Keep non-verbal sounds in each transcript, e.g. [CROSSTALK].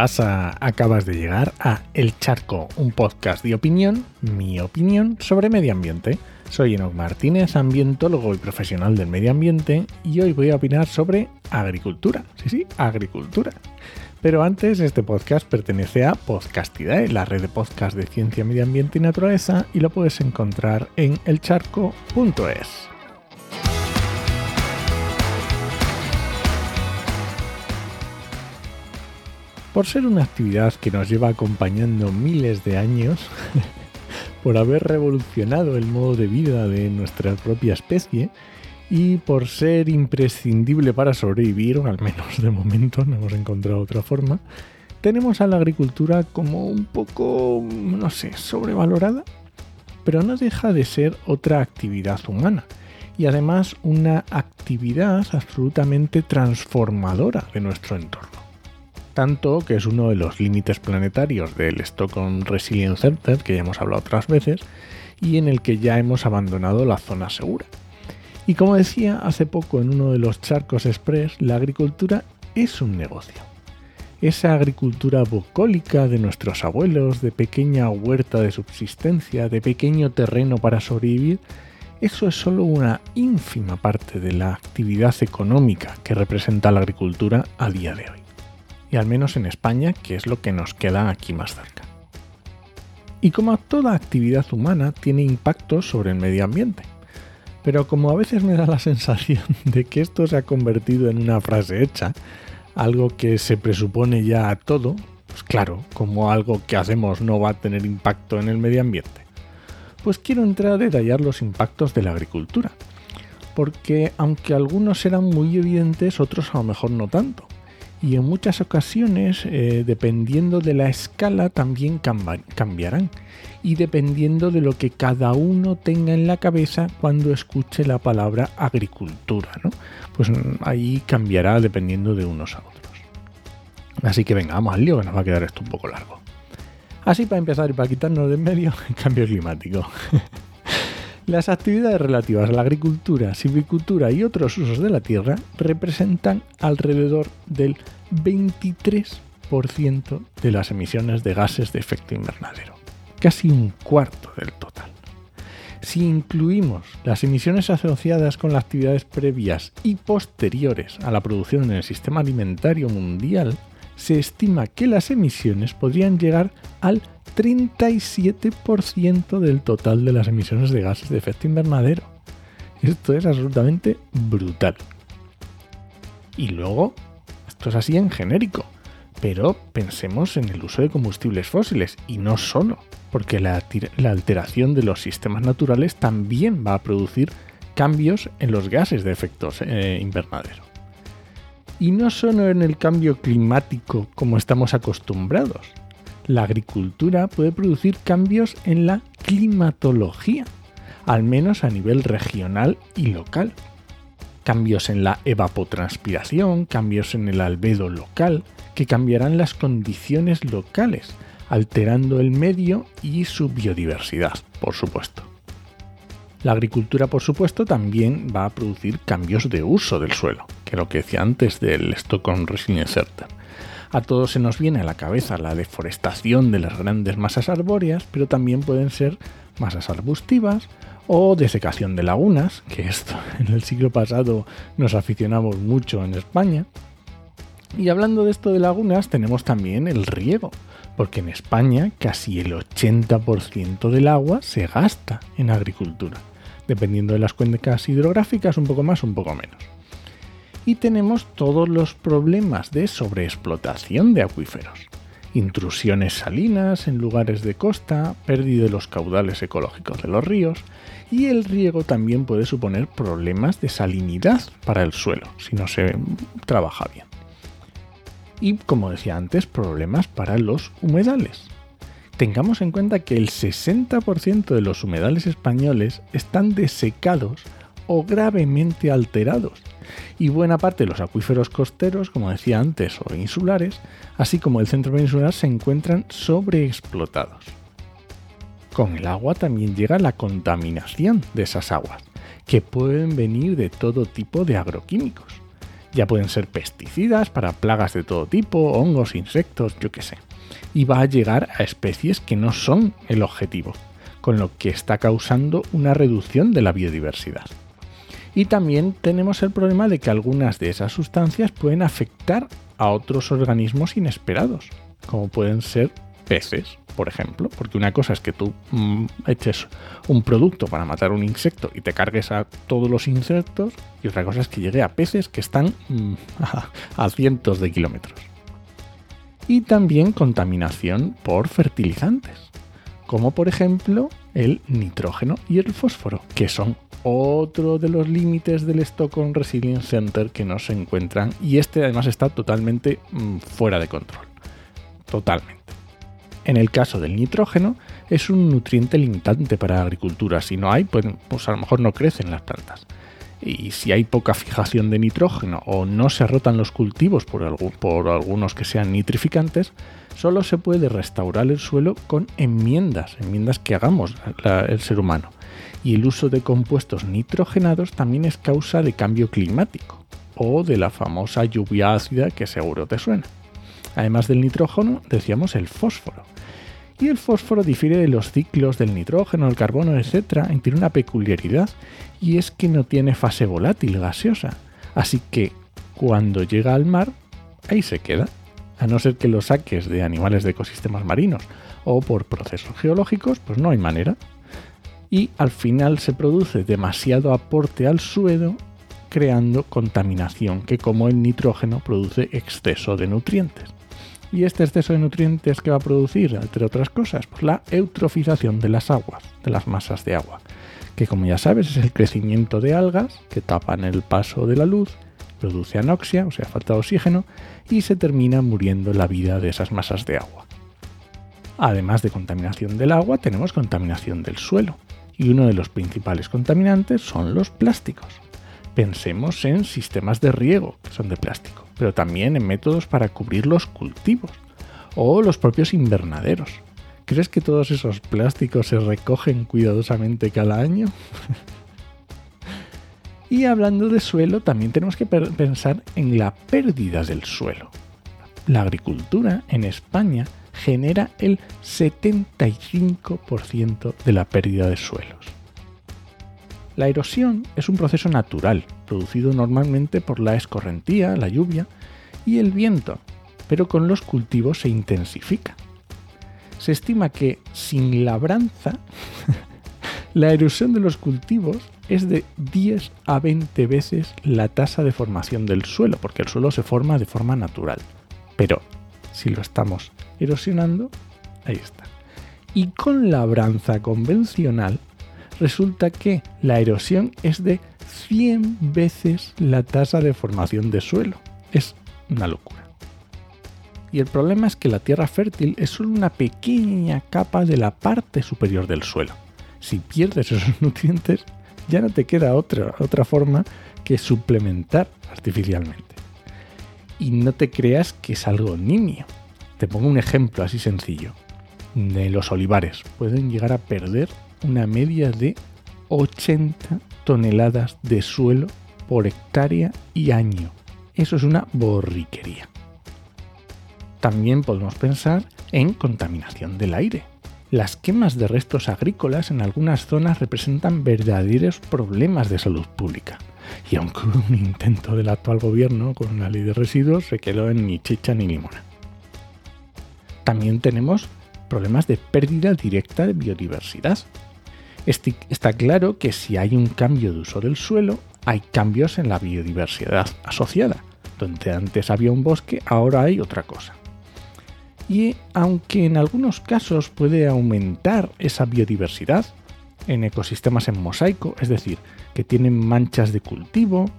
¿Qué pasa? Acabas de llegar a El Charco, un podcast de opinión, mi opinión sobre medio ambiente. Soy Enoch Martínez, ambientólogo y profesional del medio ambiente, y hoy voy a opinar sobre agricultura. Sí, sí, agricultura. Pero antes, este podcast pertenece a Podcastidae, la red de podcast de ciencia, medio ambiente y naturaleza, y lo puedes encontrar en elcharco.es. Por ser una actividad que nos lleva acompañando miles de años, [LAUGHS] por haber revolucionado el modo de vida de nuestra propia especie y por ser imprescindible para sobrevivir, o al menos de momento no hemos encontrado otra forma, tenemos a la agricultura como un poco, no sé, sobrevalorada, pero no deja de ser otra actividad humana y además una actividad absolutamente transformadora de nuestro entorno tanto que es uno de los límites planetarios del Stockholm Resilience Center, que ya hemos hablado otras veces, y en el que ya hemos abandonado la zona segura. Y como decía hace poco en uno de los charcos express, la agricultura es un negocio. Esa agricultura bucólica de nuestros abuelos, de pequeña huerta de subsistencia, de pequeño terreno para sobrevivir, eso es solo una ínfima parte de la actividad económica que representa la agricultura a día de hoy y al menos en España, que es lo que nos queda aquí más cerca. Y como toda actividad humana tiene impactos sobre el medio ambiente. Pero como a veces me da la [LAUGHS] sensación de que esto se ha convertido en una frase hecha, algo que se presupone ya a todo, pues claro, como algo que hacemos no va a tener impacto en el medio ambiente, pues quiero entrar a detallar los impactos de la agricultura. Porque aunque algunos eran muy evidentes, otros a lo mejor no tanto y en muchas ocasiones, eh, dependiendo de la escala, también cambiarán. Y dependiendo de lo que cada uno tenga en la cabeza cuando escuche la palabra agricultura, ¿no? Pues mm, ahí cambiará dependiendo de unos a otros. Así que venga, vamos al lío que nos va a quedar esto un poco largo. Así para empezar y para quitarnos de en medio, el [LAUGHS] cambio climático. [LAUGHS] Las actividades relativas a la agricultura, silvicultura y otros usos de la tierra representan alrededor del 23% de las emisiones de gases de efecto invernadero, casi un cuarto del total. Si incluimos las emisiones asociadas con las actividades previas y posteriores a la producción en el sistema alimentario mundial, se estima que las emisiones podrían llegar al 37% del total de las emisiones de gases de efecto invernadero. Esto es absolutamente brutal. Y luego, esto es así en genérico, pero pensemos en el uso de combustibles fósiles y no solo, porque la, alteración de los sistemas naturales también va a producir cambios en los gases de efecto eh, invernadero. Y no solo en el cambio climático como estamos acostumbrados, la agricultura puede producir cambios en la climatología, al menos a nivel regional y local. Cambios en la evapotranspiración, cambios en el albedo local, que cambiarán las condiciones locales, alterando el medio y su biodiversidad, por supuesto. La agricultura, por supuesto, también va a producir cambios de uso del suelo, que es lo que decía antes del Stockholm Resilience Center a todos se nos viene a la cabeza la deforestación de las grandes masas arbóreas, pero también pueden ser masas arbustivas o desecación de lagunas, que esto [LAUGHS] en el siglo pasado nos aficionamos mucho en España. Y hablando de esto de lagunas, tenemos también el riego, porque en España casi el 80% del agua se gasta en agricultura, dependiendo de las cuencas hidrográficas, un poco más, un poco menos y tenemos todos los problemas de sobreexplotación de acuíferos. Intrusiones salinas en lugares de costa, pérdida de los caudales ecológicos de los ríos y el riego también puede suponer problemas de salinidad para el suelo si no se trabaja bien. Y como decía antes, problemas para los humedales. Tengamos en cuenta que el 60% de los humedales españoles están desecados o gravemente alterados y buena parte de los acuíferos costeros, como decía antes, o insulares, así como el centro peninsular, se encuentran sobreexplotados. Con el agua también llega la contaminación de esas aguas, que pueden venir de todo tipo de agroquímicos. Ya pueden ser pesticidas para plagas de todo tipo, hongos, insectos, yo qué sé. Y va a llegar a especies que no son el objetivo, con lo que está causando una reducción de la biodiversidad. Y también tenemos el problema de que algunas de esas sustancias pueden afectar a otros organismos inesperados, como pueden ser peces, por ejemplo, porque una cosa es que tú mm, eches un producto para matar un insecto y te cargues a todos los insectos, y otra cosa es que llegue a peces que están mm, [LAUGHS] a cientos de kilómetros. Y también contaminación por fertilizantes, como por ejemplo el nitrógeno y el fósforo, que son otro de los límites del Stockholm Resilience Center que no se encuentran y este además está totalmente mm, fuera de control. Totalmente. En el caso del nitrógeno, es un nutriente limitante para la agricultura. Si no hay, pues, pues, a lo mejor no crecen las plantas. Y si hay poca fijación de nitrógeno o no se rotan los cultivos por, algunos que sean nitrificantes, solo se puede restaurar el suelo con enmiendas, enmiendas que hagamos el ser humano. Y el uso de compuestos nitrogenados también es causa de cambio climático o de la famosa lluvia ácida que seguro te suena. Además del nitrógeno, decíamos el fósforo. Y el fósforo difiere de los ciclos del nitrógeno, el carbono, etc. y tiene una peculiaridad, y es que no tiene fase volátil gaseosa. Así que cuando llega al mar, ahí se queda, a no ser que lo saques de animales de ecosistemas marinos o por procesos geológicos, pues no hay manera. Y al final se produce demasiado aporte al suelo creando contaminación que como el nitrógeno produce exceso de nutrientes. Y este exceso de nutrientes que va a producir, entre otras cosas, pues la eutrofización de las aguas, de las masas de agua, que como ya sabes es el crecimiento de algas que tapan el paso de la luz, produce anoxia, o sea, falta de oxígeno, y se termina muriendo la vida de esas masas de agua. Además de contaminación del agua, tenemos contaminación del suelo, y uno de los principales contaminantes son los plásticos. Pensemos en sistemas de riego que son de plástico pero también en métodos para cubrir los cultivos o los propios invernaderos. ¿Crees que todos esos plásticos se recogen cuidadosamente cada año? [LAUGHS] y hablando de suelo, también tenemos que pensar en la pérdida del suelo. La agricultura en España genera el 75% de la pérdida de suelos. La erosión es un proceso natural, producido normalmente por la escorrentía, la lluvia y el viento, pero con los cultivos se intensifica. Se estima que sin labranza [LAUGHS] la erosión de los cultivos es de 10 a 20 veces la tasa de formación del suelo, porque el suelo se forma de forma natural. Pero si lo estamos erosionando, ahí está. Y con labranza convencional resulta que la erosión es de 100 veces la tasa de formación de suelo. Es una locura. Y el problema es que la tierra fértil es solo una pequeña capa de la parte superior del suelo. Si pierdes esos [LAUGHS] nutrientes, ya no te queda otra, otra forma que suplementar artificialmente. Y no te creas que es algo nimio. Te pongo un ejemplo así sencillo. De los olivares pueden llegar a perder una media de 80 toneladas de suelo por hectárea y año. Eso es una borriquería. También podemos pensar en contaminación del aire. Las quemas de restos agrícolas en algunas zonas representan verdaderos problemas de salud pública. Y aunque hubo un intento del actual gobierno con una ley de residuos, se quedó en ni chicha ni limona. También tenemos problemas de pérdida directa de biodiversidad. Está claro que si hay un cambio de uso del suelo, hay cambios en la biodiversidad asociada. Donde antes había un bosque, ahora hay otra cosa. Y aunque en algunos casos puede aumentar esa biodiversidad en ecosistemas en mosaico, es decir, que tienen manchas de cultivo,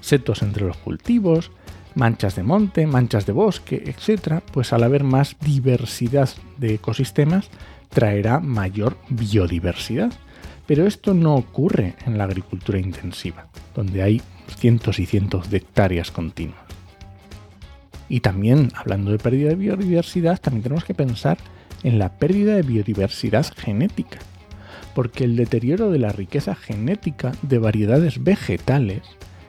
setos entre los cultivos, manchas de monte, manchas de bosque, etc., pues al haber más diversidad de ecosistemas, traerá mayor biodiversidad. Pero esto no ocurre en la agricultura intensiva, donde hay cientos y cientos de hectáreas continuas. Y también, hablando de pérdida de biodiversidad, también tenemos que pensar en la pérdida de biodiversidad genética, porque el deterioro de la riqueza genética de variedades vegetales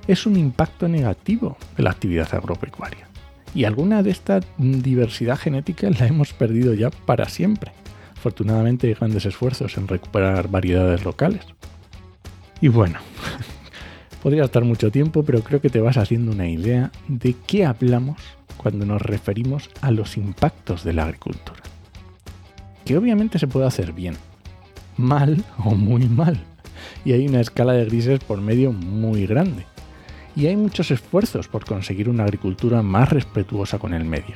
es un impacto negativo de la actividad agropecuaria. Y alguna de esta diversidad genética la hemos perdido ya para siempre. Afortunadamente hay grandes esfuerzos en recuperar variedades locales. Y bueno, [LAUGHS] podría estar mucho tiempo, pero creo que te vas haciendo una idea de qué hablamos cuando nos referimos a los impactos de la agricultura. Que obviamente se puede hacer bien, mal o muy mal. Y hay una escala de grises por medio muy grande y hay muchos esfuerzos por conseguir una agricultura más respetuosa con el medio.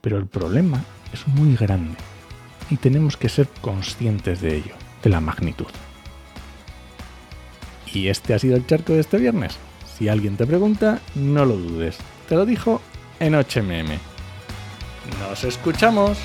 Pero el problema es muy grande y tenemos que ser conscientes de ello, de la magnitud. Y este ha sido el charco de este viernes. Si alguien te pregunta, no lo dudes. Te lo dijo en HMM. ¡Nos escuchamos!